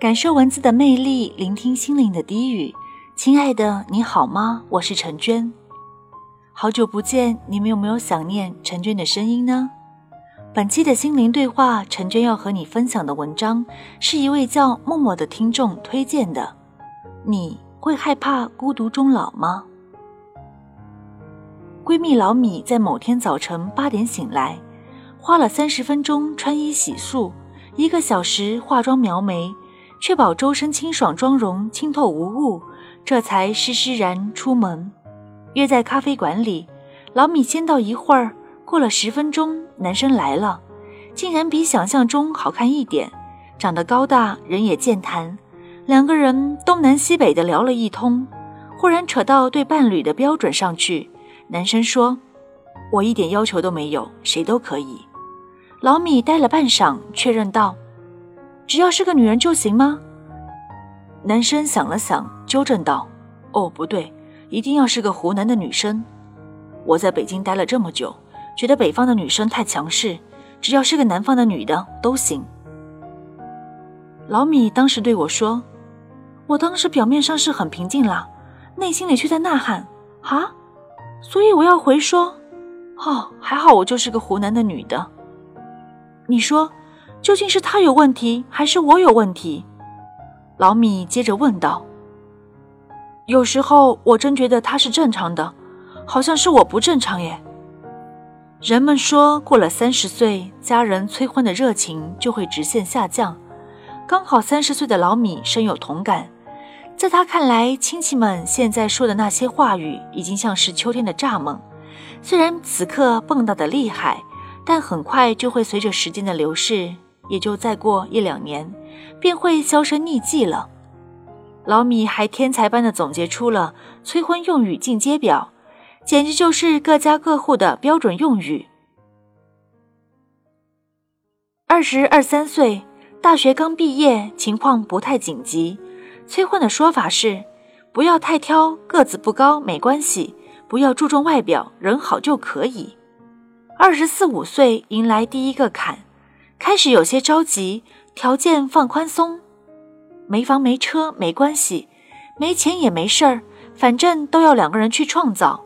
感受文字的魅力，聆听心灵的低语。亲爱的，你好吗？我是陈娟，好久不见，你们有没有想念陈娟的声音呢？本期的心灵对话，陈娟要和你分享的文章，是一位叫默默的听众推荐的。你会害怕孤独终老吗？闺蜜老米在某天早晨八点醒来，花了三十分钟穿衣洗漱，一个小时化妆描眉。确保周身清爽，妆容清透无误，这才施施然出门。约在咖啡馆里，老米先到一会儿，过了十分钟，男生来了，竟然比想象中好看一点，长得高大，人也健谈。两个人东南西北的聊了一通，忽然扯到对伴侣的标准上去。男生说：“我一点要求都没有，谁都可以。”老米呆了半晌，确认道。只要是个女人就行吗？男生想了想，纠正道：“哦，不对，一定要是个湖南的女生。我在北京待了这么久，觉得北方的女生太强势，只要是个南方的女的都行。”老米当时对我说：“我当时表面上是很平静啦，内心里却在呐喊啊！所以我要回说：哦，还好我就是个湖南的女的。你说。”究竟是他有问题，还是我有问题？老米接着问道。有时候我真觉得他是正常的，好像是我不正常耶。人们说过了三十岁，家人催婚的热情就会直线下降。刚好三十岁的老米深有同感，在他看来，亲戚们现在说的那些话语，已经像是秋天的蚱蜢，虽然此刻蹦跶的厉害，但很快就会随着时间的流逝。也就再过一两年，便会销声匿迹了。老米还天才般的总结出了催婚用语进阶表，简直就是各家各户的标准用语。二十二三岁，大学刚毕业，情况不太紧急。催婚的说法是：不要太挑，个子不高没关系，不要注重外表，人好就可以。二十四五岁，迎来第一个坎。开始有些着急，条件放宽松，没房没车没关系，没钱也没事儿，反正都要两个人去创造。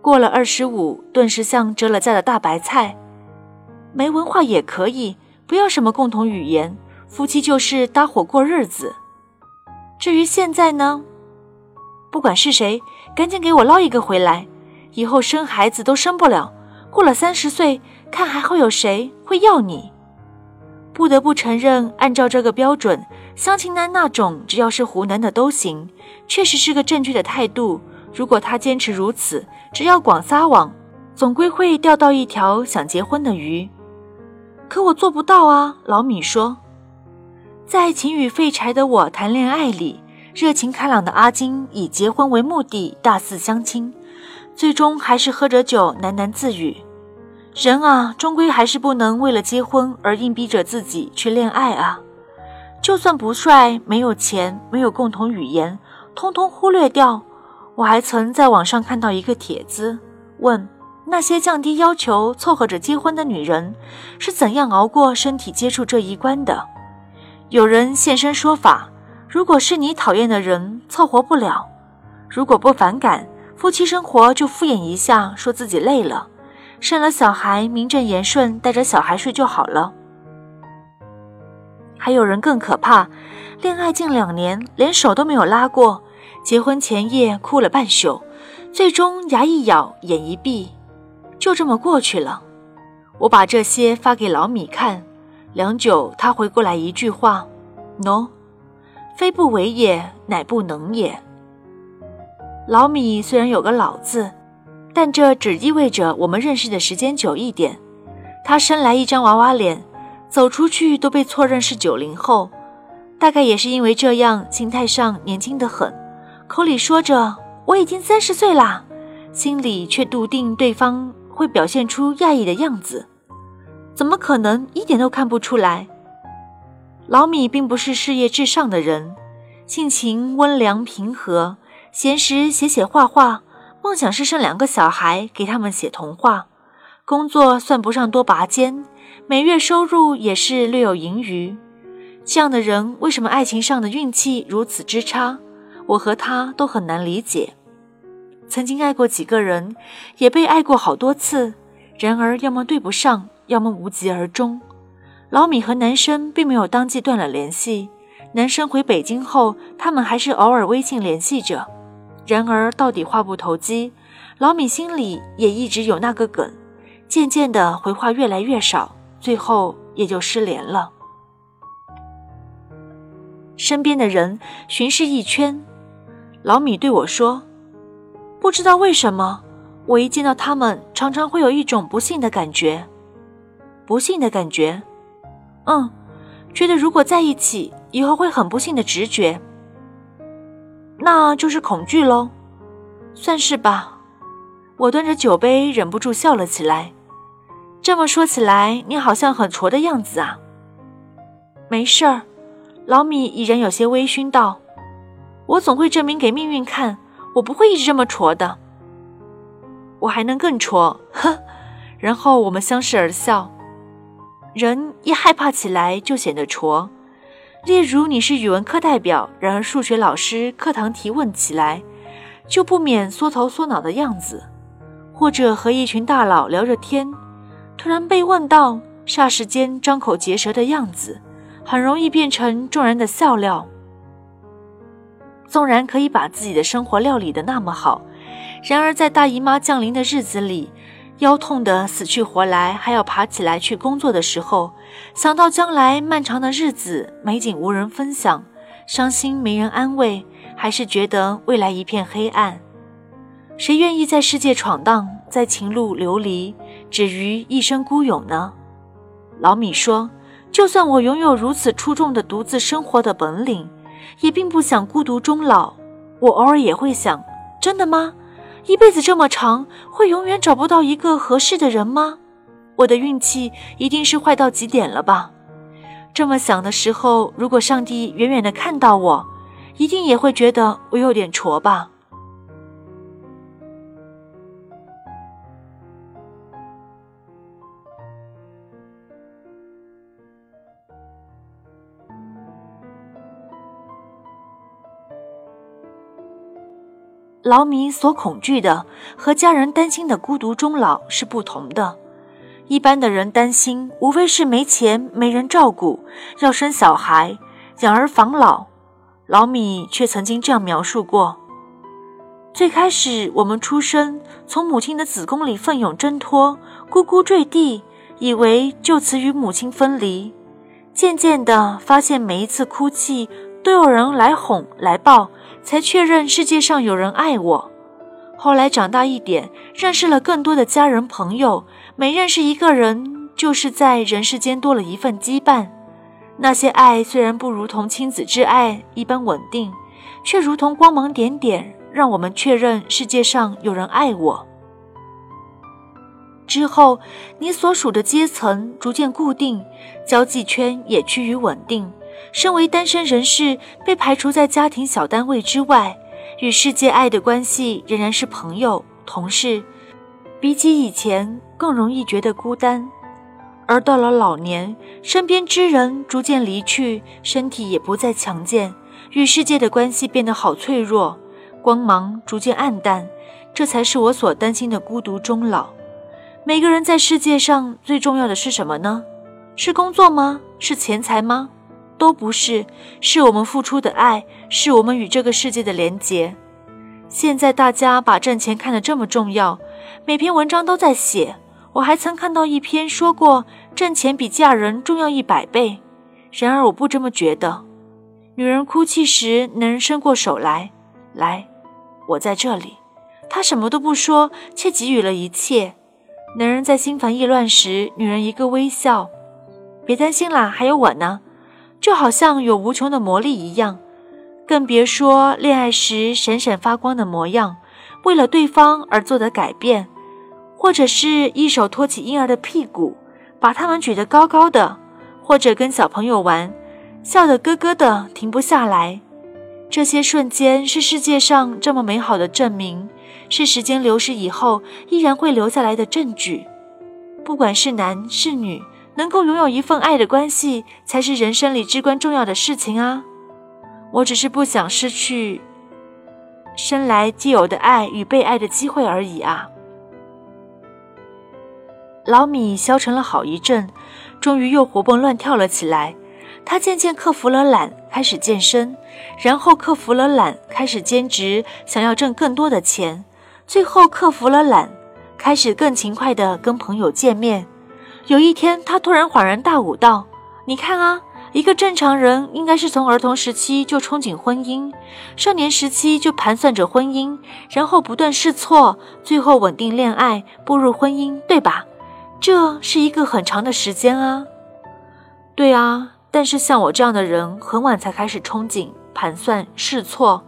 过了二十五，顿时像折了价的大白菜，没文化也可以，不要什么共同语言，夫妻就是搭伙过日子。至于现在呢，不管是谁，赶紧给我捞一个回来，以后生孩子都生不了。过了三十岁，看还会有谁会要你？不得不承认，按照这个标准，相亲男那种只要是湖南的都行，确实是个正确的态度。如果他坚持如此，只要广撒网，总归会钓到一条想结婚的鱼。可我做不到啊！老米说，在情与废柴的我谈恋爱里，热情开朗的阿金以结婚为目的大肆相亲。最终还是喝着酒喃喃自语：“人啊，终归还是不能为了结婚而硬逼着自己去恋爱啊！就算不帅、没有钱、没有共同语言，通通忽略掉。我还曾在网上看到一个帖子，问那些降低要求凑合着结婚的女人是怎样熬过身体接触这一关的。有人现身说法：如果是你讨厌的人，凑合不了；如果不反感。”夫妻生活就敷衍一下，说自己累了，生了小孩名正言顺带着小孩睡就好了。还有人更可怕，恋爱近两年连手都没有拉过，结婚前夜哭了半宿，最终牙一咬眼一闭，就这么过去了。我把这些发给老米看，良久，他回过来一句话：“no，非不为也，乃不能也。”老米虽然有个“老”字，但这只意味着我们认识的时间久一点。他生来一张娃娃脸，走出去都被错认是九零后，大概也是因为这样，心态上年轻的很，口里说着我已经三十岁啦，心里却笃定对方会表现出讶异的样子。怎么可能一点都看不出来？老米并不是事业至上的人，性情温良平和。闲时写写画画，梦想是生两个小孩给他们写童话。工作算不上多拔尖，每月收入也是略有盈余。这样的人为什么爱情上的运气如此之差？我和他都很难理解。曾经爱过几个人，也被爱过好多次，然而要么对不上，要么无疾而终。老米和男生并没有当即断了联系。男生回北京后，他们还是偶尔微信联系着。然而到底话不投机，老米心里也一直有那个梗。渐渐的，回话越来越少，最后也就失联了。身边的人巡视一圈，老米对我说。不知道为什么，我一见到他们，常常会有一种不幸的感觉。不幸的感觉，嗯，觉得如果在一起，以后会很不幸的直觉。那就是恐惧喽，算是吧。我端着酒杯，忍不住笑了起来。这么说起来，你好像很挫的样子啊。没事儿，老米已然有些微醺道：“我总会证明给命运看。”我不会一直这么挫的，我还能更挫，呵。然后我们相视而笑。人一害怕起来就显得挫。例如你是语文课代表，然而数学老师课堂提问起来，就不免缩头缩脑的样子；或者和一群大佬聊着天，突然被问到，霎时间张口结舌的样子，很容易变成众人的笑料。纵然可以把自己的生活料理得那么好，然而在大姨妈降临的日子里，腰痛得死去活来，还要爬起来去工作的时候，想到将来漫长的日子美景无人分享，伤心没人安慰，还是觉得未来一片黑暗。谁愿意在世界闯荡，在情路流离，止于一生孤勇呢？老米说：“就算我拥有如此出众的独自生活的本领。”也并不想孤独终老，我偶尔也会想：真的吗？一辈子这么长，会永远找不到一个合适的人吗？我的运气一定是坏到极点了吧？这么想的时候，如果上帝远远的看到我，一定也会觉得我有点挫吧。劳米所恐惧的和家人担心的孤独终老是不同的。一般的人担心无非是没钱、没人照顾，要生小孩、养儿防老。老米却曾经这样描述过：最开始我们出生，从母亲的子宫里奋勇挣脱，咕咕坠地，以为就此与母亲分离。渐渐的发现，每一次哭泣都有人来哄来抱。才确认世界上有人爱我。后来长大一点，认识了更多的家人朋友，每认识一个人，就是在人世间多了一份羁绊。那些爱虽然不如同亲子之爱一般稳定，却如同光芒点点，让我们确认世界上有人爱我。之后，你所属的阶层逐渐固定，交际圈也趋于稳定。身为单身人士，被排除在家庭小单位之外，与世界爱的关系仍然是朋友、同事。比起以前，更容易觉得孤单。而到了老年，身边之人逐渐离去，身体也不再强健，与世界的关系变得好脆弱，光芒逐渐暗淡。这才是我所担心的孤独终老。每个人在世界上最重要的是什么呢？是工作吗？是钱财吗？都不是，是我们付出的爱，是我们与这个世界的连结。现在大家把挣钱看得这么重要，每篇文章都在写。我还曾看到一篇说过，挣钱比嫁人重要一百倍。然而我不这么觉得。女人哭泣时，男人伸过手来，来，我在这里。他什么都不说，却给予了一切。男人在心烦意乱时，女人一个微笑，别担心啦，还有我呢。就好像有无穷的魔力一样，更别说恋爱时闪闪发光的模样，为了对方而做的改变，或者是一手托起婴儿的屁股，把他们举得高高的，或者跟小朋友玩，笑得咯咯的停不下来。这些瞬间是世界上这么美好的证明，是时间流逝以后依然会留下来的证据。不管是男是女，能够拥有一份爱的关系，才是人生里至关重要的事情啊！我只是不想失去生来既有的爱与被爱的机会而已啊！老米消沉了好一阵，终于又活蹦乱跳了起来。他渐渐克服了懒，开始健身，然后克服了懒，开始兼职，想要挣更多的钱，最后克服了懒，开始更勤快地跟朋友见面。有一天，他突然恍然大悟道：“你看啊，一个正常人应该是从儿童时期就憧憬婚姻，少年时期就盘算着婚姻，然后不断试错，最后稳定恋爱，步入婚姻，对吧？这是一个很长的时间啊。对啊，但是像我这样的人，很晚才开始憧憬、盘算、试错，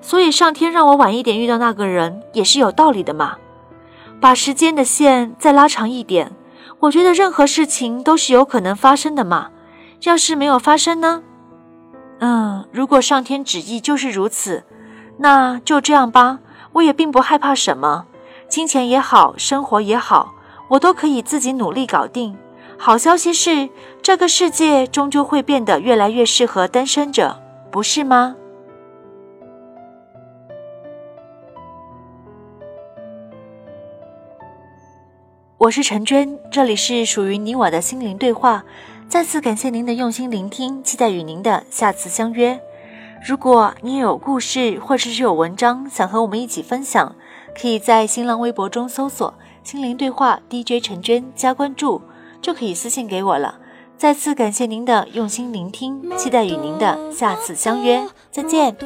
所以上天让我晚一点遇到那个人，也是有道理的嘛。把时间的线再拉长一点。”我觉得任何事情都是有可能发生的嘛，要是没有发生呢？嗯，如果上天旨意就是如此，那就这样吧。我也并不害怕什么，金钱也好，生活也好，我都可以自己努力搞定。好消息是，这个世界终究会变得越来越适合单身者，不是吗？我是陈娟，这里是属于你我的心灵对话。再次感谢您的用心聆听，期待与您的下次相约。如果你有故事或者是有文章想和我们一起分享，可以在新浪微博中搜索“心灵对话 DJ 陈娟”加关注，就可以私信给我了。再次感谢您的用心聆听，期待与您的下次相约。再见。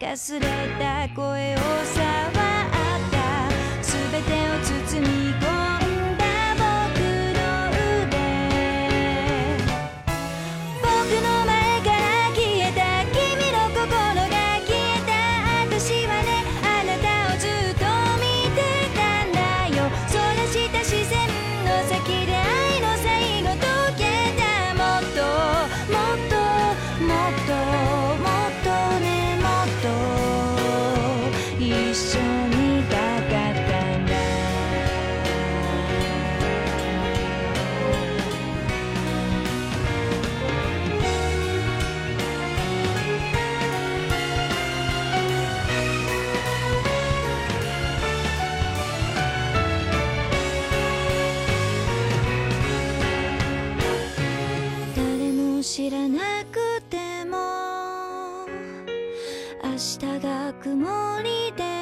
かすれた声を触った。全てを包み込む曇りで